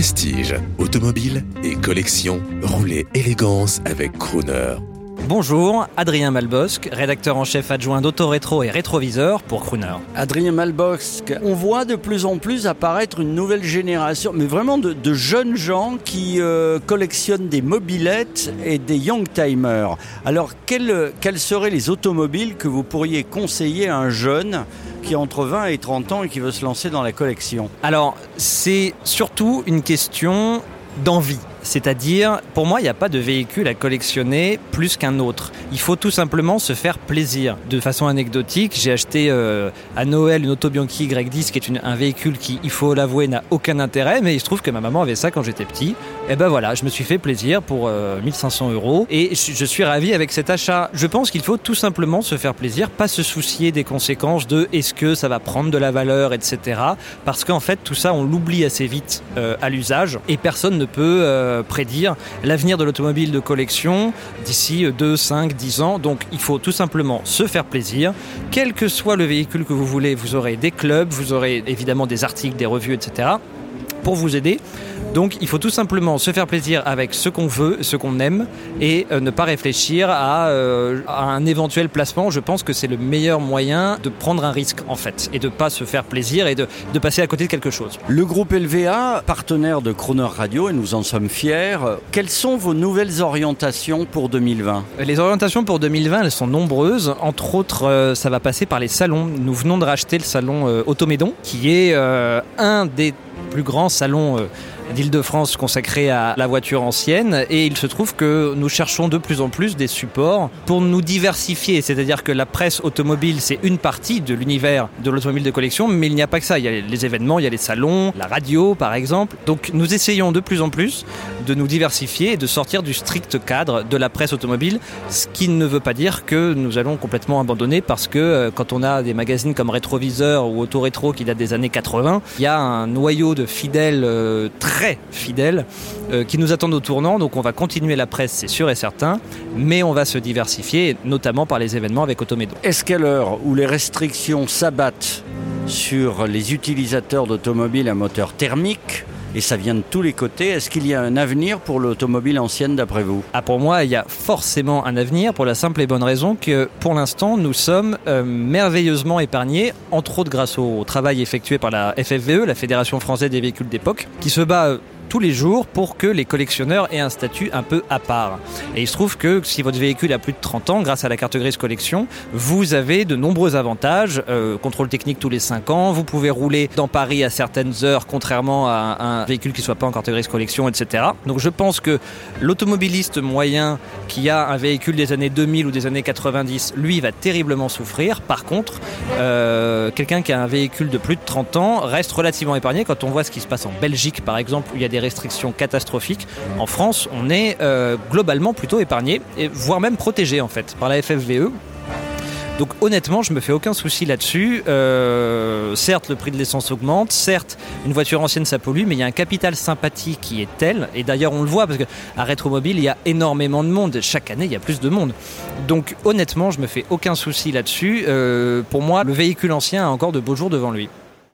Prestige, automobile et collection, roulez élégance avec Crooner. Bonjour, Adrien Malbosque, rédacteur en chef adjoint d'Autorétro et Rétroviseur pour Crooner. Adrien Malbosque, on voit de plus en plus apparaître une nouvelle génération, mais vraiment de, de jeunes gens qui euh, collectionnent des mobilettes et des youngtimers. Alors, quels, quels seraient les automobiles que vous pourriez conseiller à un jeune qui a entre 20 et 30 ans et qui veut se lancer dans la collection? Alors, c'est surtout une question d'envie. C'est-à-dire, pour moi, il n'y a pas de véhicule à collectionner plus qu'un autre. Il faut tout simplement se faire plaisir. De façon anecdotique, j'ai acheté euh, à Noël une Auto Bianchi Y10 qui est un véhicule qui, il faut l'avouer, n'a aucun intérêt, mais il se trouve que ma maman avait ça quand j'étais petit. Et ben voilà, je me suis fait plaisir pour euh, 1500 euros et je, je suis ravi avec cet achat. Je pense qu'il faut tout simplement se faire plaisir, pas se soucier des conséquences de est-ce que ça va prendre de la valeur, etc. Parce qu'en fait, tout ça, on l'oublie assez vite euh, à l'usage et personne ne peut euh, prédire l'avenir de l'automobile de collection d'ici 2, 5, 10 ans. Donc il faut tout simplement se faire plaisir. Quel que soit le véhicule que vous voulez, vous aurez des clubs, vous aurez évidemment des articles, des revues, etc. pour vous aider. Donc il faut tout simplement se faire plaisir avec ce qu'on veut, ce qu'on aime et euh, ne pas réfléchir à, euh, à, un éventuel placement. Je pense que c'est le meilleur moyen de prendre un risque en fait et de ne pas se faire plaisir et de, de, passer à côté de quelque chose. Le groupe LVA, partenaire de Croner Radio et nous en sommes fiers, quelles sont vos nouvelles orientations pour 2020 Les orientations pour 2020, elles sont nombreuses. Entre autres, euh, ça va passer par les salons. Nous venons de racheter le salon Automédon qui est un des plus grands salons euh, d'Île-de-France consacré à la voiture ancienne. Et il se trouve que nous cherchons de plus en plus des supports pour nous diversifier, c'est-à-dire que la presse automobile c'est une partie de l'univers de l'automobile de collection mais il n'y a pas que ça, il y a les événements, il y a les salons, la radio par exemple. Donc nous essayons de plus en plus de nous diversifier et de sortir du strict cadre de la presse automobile, ce qui ne veut pas dire que nous allons complètement abandonner parce que euh, quand on a des magazines comme Rétroviseur ou Auto Rétro qui datent des années 80, il y a un noyau de fidèles euh, très très fidèles euh, qui nous attendent au tournant. Donc on va continuer la presse, c'est sûr et certain, mais on va se diversifier, notamment par les événements avec Automédo. Est-ce qu'à l'heure où les restrictions s'abattent sur les utilisateurs d'automobiles à moteur thermique, et ça vient de tous les côtés. Est-ce qu'il y a un avenir pour l'automobile ancienne d'après vous? Ah, Pour moi, il y a forcément un avenir pour la simple et bonne raison que pour l'instant, nous sommes euh, merveilleusement épargnés, entre autres grâce au travail effectué par la FFVE, la Fédération française des véhicules d'époque, qui se bat tous les jours pour que les collectionneurs aient un statut un peu à part. Et il se trouve que si votre véhicule a plus de 30 ans, grâce à la carte grise collection, vous avez de nombreux avantages. Euh, contrôle technique tous les 5 ans, vous pouvez rouler dans Paris à certaines heures, contrairement à un véhicule qui ne soit pas en carte grise collection, etc. Donc je pense que l'automobiliste moyen qui a un véhicule des années 2000 ou des années 90, lui va terriblement souffrir. Par contre, euh, quelqu'un qui a un véhicule de plus de 30 ans reste relativement épargné quand on voit ce qui se passe en Belgique, par exemple, où il y a des restrictions catastrophiques. En France, on est euh, globalement plutôt épargné, voire même protégé en fait par la FFVE. Donc honnêtement, je me fais aucun souci là-dessus. Euh, certes, le prix de l'essence augmente, certes, une voiture ancienne ça pollue, mais il y a un capital sympathie qui est tel, et d'ailleurs on le voit parce qu'à Rétromobile, il y a énormément de monde. Chaque année, il y a plus de monde. Donc honnêtement, je me fais aucun souci là-dessus. Euh, pour moi, le véhicule ancien a encore de beaux jours devant lui.